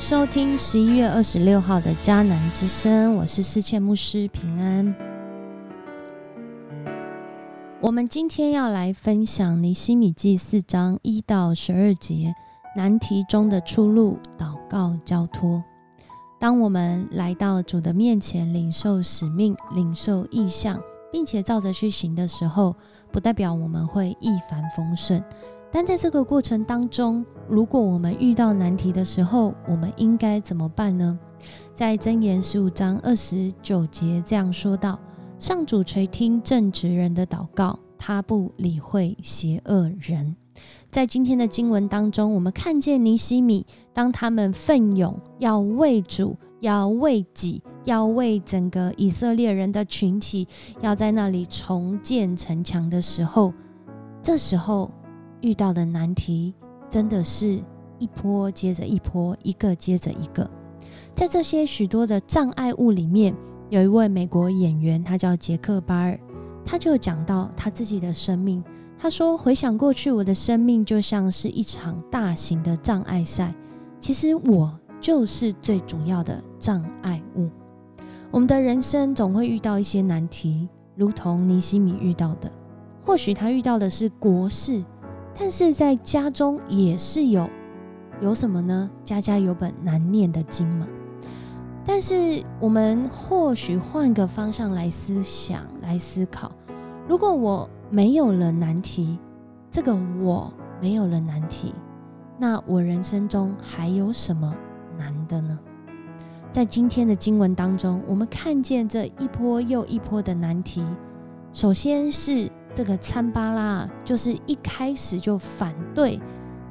收听十一月二十六号的迦南之声，我是思倩牧师平安。我们今天要来分享尼西米记四章一到十二节难题中的出路，祷告交托。当我们来到主的面前，领受使命、领受意向，并且照着去行的时候，不代表我们会一帆风顺。但在这个过程当中，如果我们遇到难题的时候，我们应该怎么办呢？在箴言十五章二十九节这样说道：“上主垂听正直人的祷告，他不理会邪恶人。”在今天的经文当中，我们看见尼西米，当他们奋勇要为主、要为己、要为整个以色列人的群体，要在那里重建城墙的时候，这时候。遇到的难题真的是一波接着一波，一个接着一个。在这些许多的障碍物里面，有一位美国演员，他叫杰克巴尔，他就讲到他自己的生命。他说：“回想过去，我的生命就像是一场大型的障碍赛。其实我就是最主要的障碍物。我们的人生总会遇到一些难题，如同尼西米遇到的。或许他遇到的是国事。”但是在家中也是有有什么呢？家家有本难念的经嘛。但是我们或许换个方向来思想、来思考：如果我没有了难题，这个我没有了难题，那我人生中还有什么难的呢？在今天的经文当中，我们看见这一波又一波的难题。首先是。这个参巴拉就是一开始就反对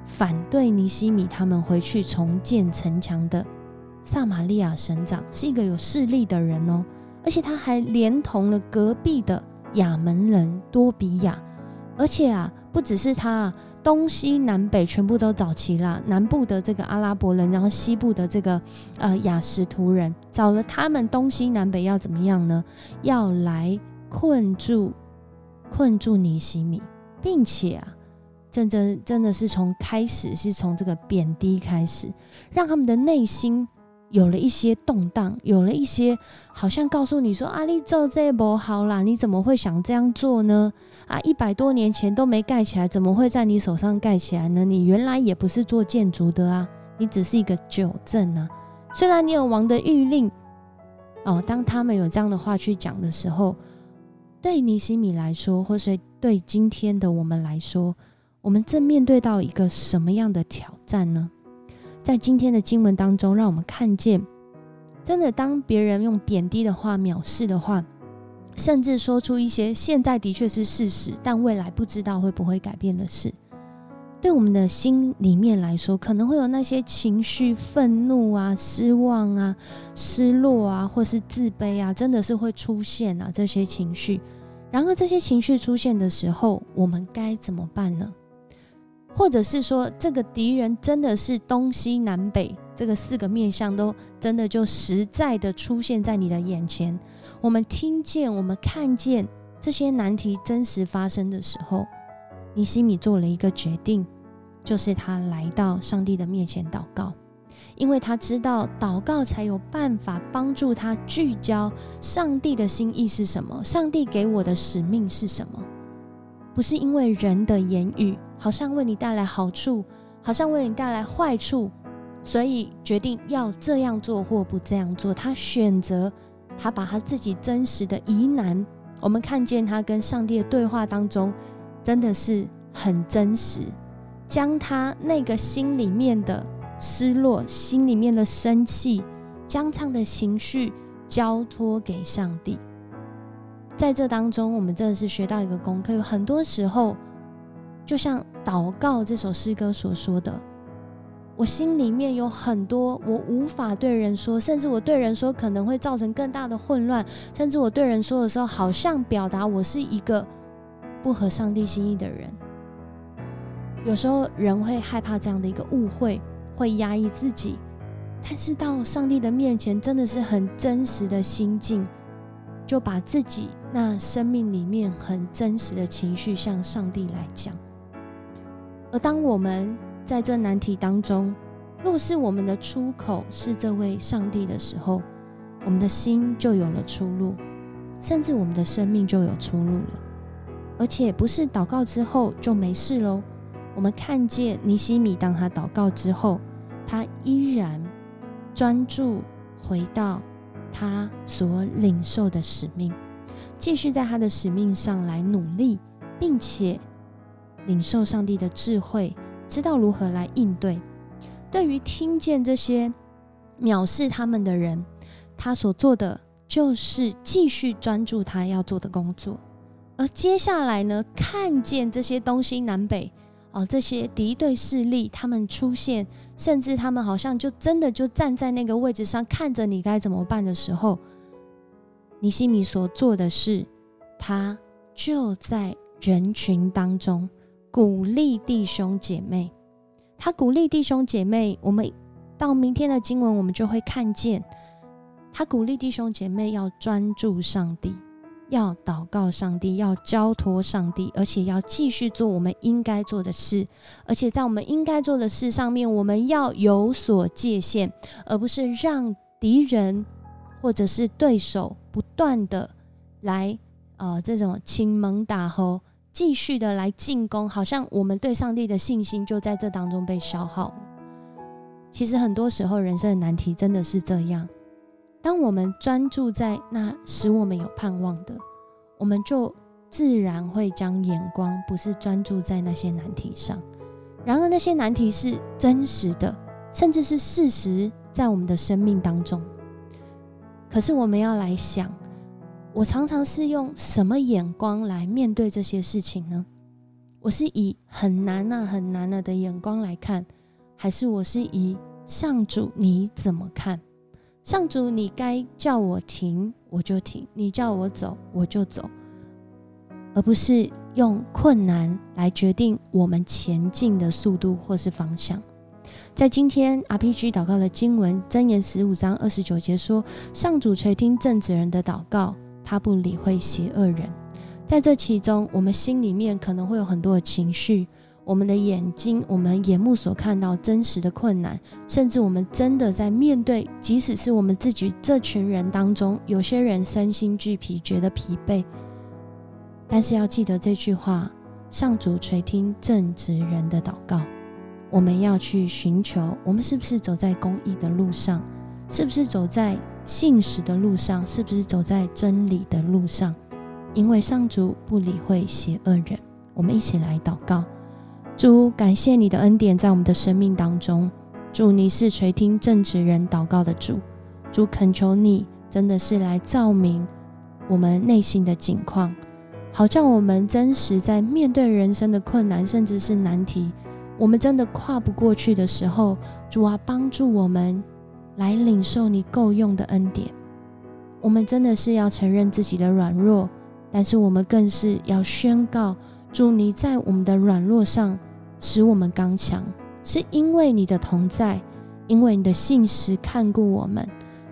反对尼西米他们回去重建城墙的撒玛利亚省长，是一个有势力的人哦，而且他还连同了隔壁的亚门人多比亚，而且啊，不只是他，啊东西南北全部都找齐了，南部的这个阿拉伯人，然后西部的这个呃雅什图人，找了他们东西南北要怎么样呢？要来困住。困住尼西米，并且啊，真真真的是从开始是从这个贬低开始，让他们的内心有了一些动荡，有了一些好像告诉你说：“阿力做这一波好啦，你怎么会想这样做呢？啊，一百多年前都没盖起来，怎么会在你手上盖起来呢？你原来也不是做建筑的啊，你只是一个酒镇啊。虽然你有王的谕令，哦，当他们有这样的话去讲的时候。”对尼西米来说，或是对今天的我们来说，我们正面对到一个什么样的挑战呢？在今天的经文当中，让我们看见，真的当别人用贬低的话、藐视的话，甚至说出一些现在的确是事实，但未来不知道会不会改变的事，对我们的心里面来说，可能会有那些情绪、愤怒啊、失望啊、失落啊，或是自卑啊，真的是会出现啊这些情绪。然而，这些情绪出现的时候，我们该怎么办呢？或者是说，这个敌人真的是东西南北这个四个面相都真的就实在的出现在你的眼前？我们听见、我们看见这些难题真实发生的时候，尼西米做了一个决定，就是他来到上帝的面前祷告。因为他知道祷告才有办法帮助他聚焦上帝的心意是什么，上帝给我的使命是什么，不是因为人的言语好像为你带来好处，好像为你带来坏处，所以决定要这样做或不这样做。他选择，他把他自己真实的疑难，我们看见他跟上帝的对话当中，真的是很真实，将他那个心里面的。失落，心里面的生气、将唱的情绪交托给上帝。在这当中，我们真的是学到一个功课。有很多时候，就像祷告这首诗歌所说的，我心里面有很多我无法对人说，甚至我对人说可能会造成更大的混乱，甚至我对人说的时候，好像表达我是一个不合上帝心意的人。有时候人会害怕这样的一个误会。会压抑自己，但是到上帝的面前，真的是很真实的心境，就把自己那生命里面很真实的情绪向上帝来讲。而当我们在这难题当中，若是我们的出口是这位上帝的时候，我们的心就有了出路，甚至我们的生命就有出路了。而且不是祷告之后就没事喽。我们看见尼西米，当他祷告之后，他依然专注回到他所领受的使命，继续在他的使命上来努力，并且领受上帝的智慧，知道如何来应对。对于听见这些藐视他们的人，他所做的就是继续专注他要做的工作。而接下来呢，看见这些东西南北。哦，这些敌对势力他们出现，甚至他们好像就真的就站在那个位置上看着你该怎么办的时候，尼西米所做的事，他就在人群当中鼓励弟兄姐妹。他鼓励弟兄姐妹，我们到明天的经文，我们就会看见他鼓励弟兄姐妹要专注上帝。要祷告上帝，要交托上帝，而且要继续做我们应该做的事，而且在我们应该做的事上面，我们要有所界限，而不是让敌人或者是对手不断的来呃这种亲蒙打吼，继续的来进攻，好像我们对上帝的信心就在这当中被消耗。其实很多时候，人生的难题真的是这样。当我们专注在那使我们有盼望的，我们就自然会将眼光不是专注在那些难题上。然而，那些难题是真实的，甚至是事实，在我们的生命当中。可是，我们要来想，我常常是用什么眼光来面对这些事情呢？我是以很难啊、很难了的眼光来看，还是我是以上主你怎么看？上主，你该叫我停，我就停；你叫我走，我就走，而不是用困难来决定我们前进的速度或是方向。在今天 RPG 祷告的经文箴言十五章二十九节说：“上主垂听正直人的祷告，他不理会邪恶人。”在这其中，我们心里面可能会有很多的情绪。我们的眼睛，我们眼目所看到真实的困难，甚至我们真的在面对，即使是我们自己这群人当中，有些人身心俱疲，觉得疲惫。但是要记得这句话：上主垂听正直人的祷告。我们要去寻求，我们是不是走在公益的路上？是不是走在信实的路上？是不是走在真理的路上？因为上主不理会邪恶人。我们一起来祷告。主，感谢你的恩典在我们的生命当中。主，你是垂听正直人祷告的主。主，恳求你，真的是来照明我们内心的境况，好像我们真实在面对人生的困难，甚至是难题，我们真的跨不过去的时候，主啊，帮助我们来领受你够用的恩典。我们真的是要承认自己的软弱，但是我们更是要宣告，主，你在我们的软弱上。使我们刚强，是因为你的同在，因为你的信实看顾我们。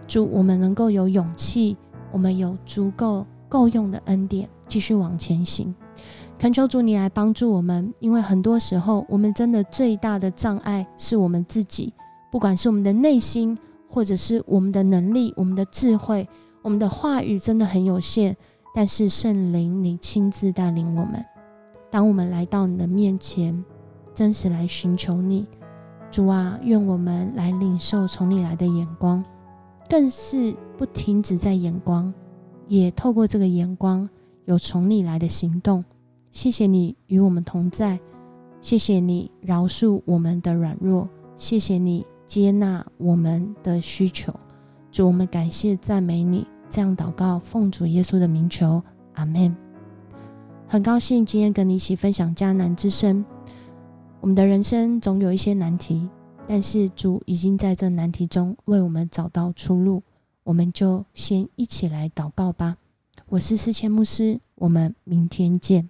主，我们能够有勇气，我们有足够够用的恩典，继续往前行。恳求主你来帮助我们，因为很多时候，我们真的最大的障碍是我们自己，不管是我们的内心，或者是我们的能力、我们的智慧、我们的话语，真的很有限。但是圣灵，你亲自带领我们，当我们来到你的面前。真实来寻求你，主啊，愿我们来领受从你来的眼光，更是不停止在眼光，也透过这个眼光有从你来的行动。谢谢你与我们同在，谢谢你饶恕我们的软弱，谢谢你接纳我们的需求。主，我们感谢赞美你，这样祷告，奉主耶稣的名求，阿门。很高兴今天跟你一起分享迦南之声。我们的人生总有一些难题，但是主已经在这难题中为我们找到出路。我们就先一起来祷告吧。我是思谦牧师，我们明天见。